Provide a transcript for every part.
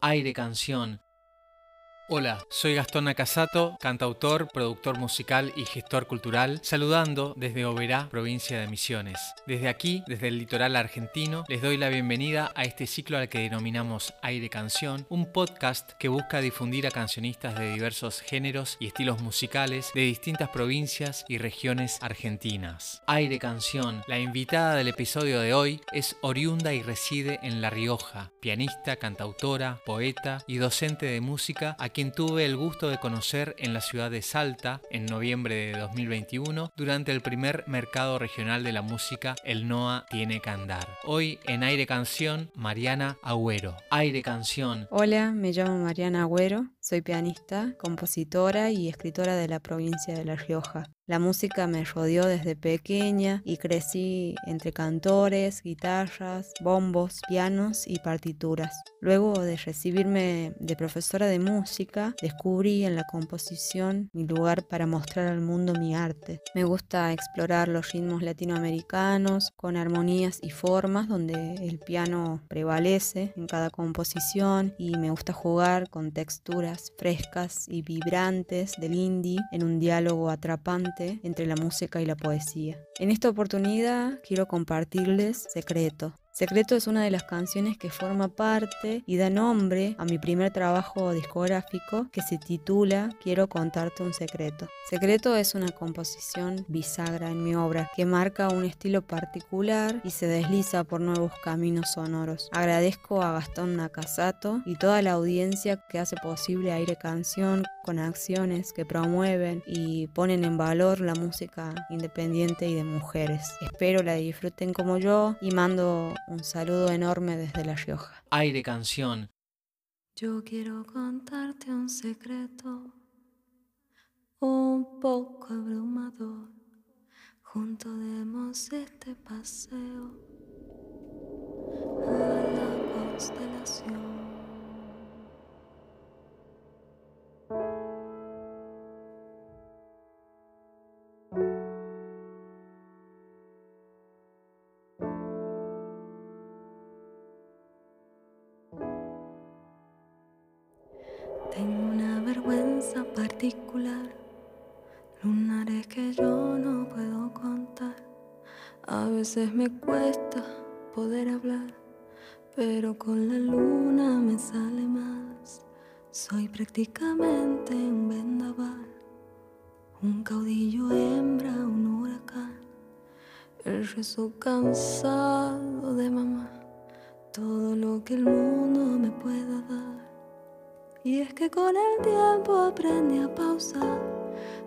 Aire Canción Hola, soy Gastón Nakasato, cantautor, productor musical y gestor cultural, saludando desde Oberá, provincia de Misiones. Desde aquí, desde el litoral argentino, les doy la bienvenida a este ciclo al que denominamos Aire Canción, un podcast que busca difundir a cancionistas de diversos géneros y estilos musicales de distintas provincias y regiones argentinas. Aire Canción, la invitada del episodio de hoy, es oriunda y reside en La Rioja, pianista, cantautora, poeta y docente de música a quien tuve el gusto de conocer en la ciudad de Salta en noviembre de 2021 durante el primer mercado regional de la música El NOA Tiene que Andar. Hoy en Aire Canción, Mariana Agüero. Aire Canción. Hola, me llamo Mariana Agüero, soy pianista, compositora y escritora de la provincia de La Rioja. La música me rodeó desde pequeña y crecí entre cantores, guitarras, bombos, pianos y partituras. Luego de recibirme de profesora de música, descubrí en la composición mi lugar para mostrar al mundo mi arte. Me gusta explorar los ritmos latinoamericanos con armonías y formas donde el piano prevalece en cada composición y me gusta jugar con texturas frescas y vibrantes del indie en un diálogo atrapante entre la música y la poesía. En esta oportunidad quiero compartirles Secreto, Secreto es una de las canciones que forma parte y da nombre a mi primer trabajo discográfico que se titula Quiero contarte un secreto. Secreto es una composición bisagra en mi obra que marca un estilo particular y se desliza por nuevos caminos sonoros. Agradezco a Gastón Nakasato y toda la audiencia que hace posible Aire Canción con acciones que promueven y ponen en valor la música independiente y de mujeres. Espero la disfruten como yo y mando un saludo enorme desde La Rioja. Aire Canción. Yo quiero contarte un secreto, un poco abrumador. Junto demos este paseo a la constelación. Particular, lunares que yo no puedo contar. A veces me cuesta poder hablar, pero con la luna me sale más. Soy prácticamente un vendaval, un caudillo hembra, un huracán, el rezo cansado de mamá, todo lo que el mundo me pueda dar. Y es que con el tiempo aprendí a pausar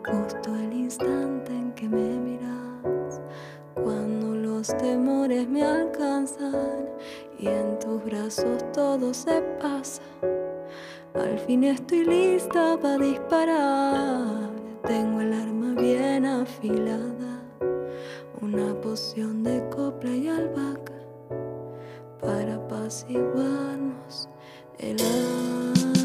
justo el instante en que me miras, cuando los temores me alcanzan y en tus brazos todo se pasa. Al fin estoy lista para disparar, tengo el arma bien afilada, una poción de copla y albahaca para apaciguarnos el alma.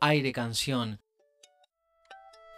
Aire Canción.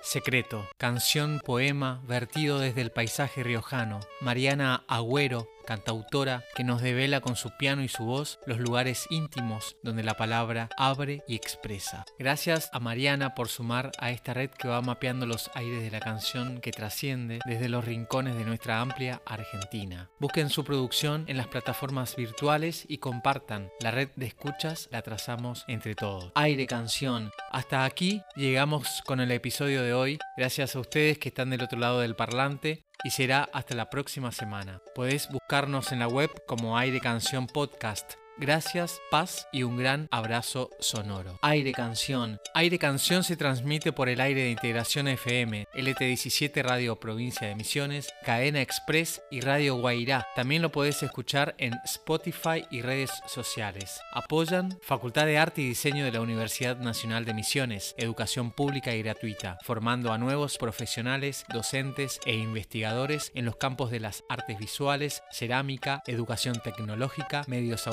Secreto, canción poema vertido desde el paisaje riojano. Mariana Agüero cantautora que nos devela con su piano y su voz los lugares íntimos donde la palabra abre y expresa. Gracias a Mariana por sumar a esta red que va mapeando los aires de la canción que trasciende desde los rincones de nuestra amplia Argentina. Busquen su producción en las plataformas virtuales y compartan. La red de escuchas la trazamos entre todos. Aire canción. Hasta aquí llegamos con el episodio de hoy. Gracias a ustedes que están del otro lado del parlante y será hasta la próxima semana. Podés buscarnos en la web como Aire Canción Podcast Gracias, paz y un gran abrazo sonoro. Aire Canción. Aire Canción se transmite por el aire de integración FM, LT17 Radio Provincia de Misiones, Cadena Express y Radio Guairá. También lo podés escuchar en Spotify y redes sociales. Apoyan Facultad de Arte y Diseño de la Universidad Nacional de Misiones, educación pública y gratuita, formando a nuevos profesionales, docentes e investigadores en los campos de las artes visuales, cerámica, educación tecnológica, medios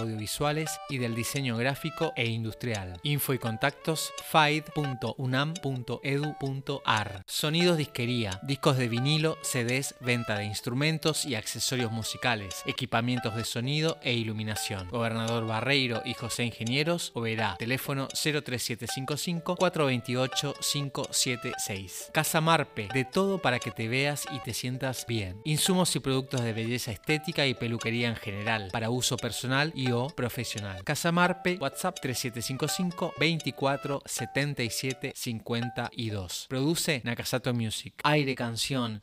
y del diseño gráfico e industrial. Info y contactos faid.unam.edu.ar. Sonidos disquería, discos de vinilo, CDs, venta de instrumentos y accesorios musicales, equipamientos de sonido e iluminación. Gobernador Barreiro y José Ingenieros, Oberá, teléfono 03755 428 576. Casa Marpe, de todo para que te veas y te sientas bien. Insumos y productos de belleza estética y peluquería en general, para uso personal y o profesional. Casamarpe, WhatsApp 3755 24 77 52. Produce Nakasato Music. Aire Canción,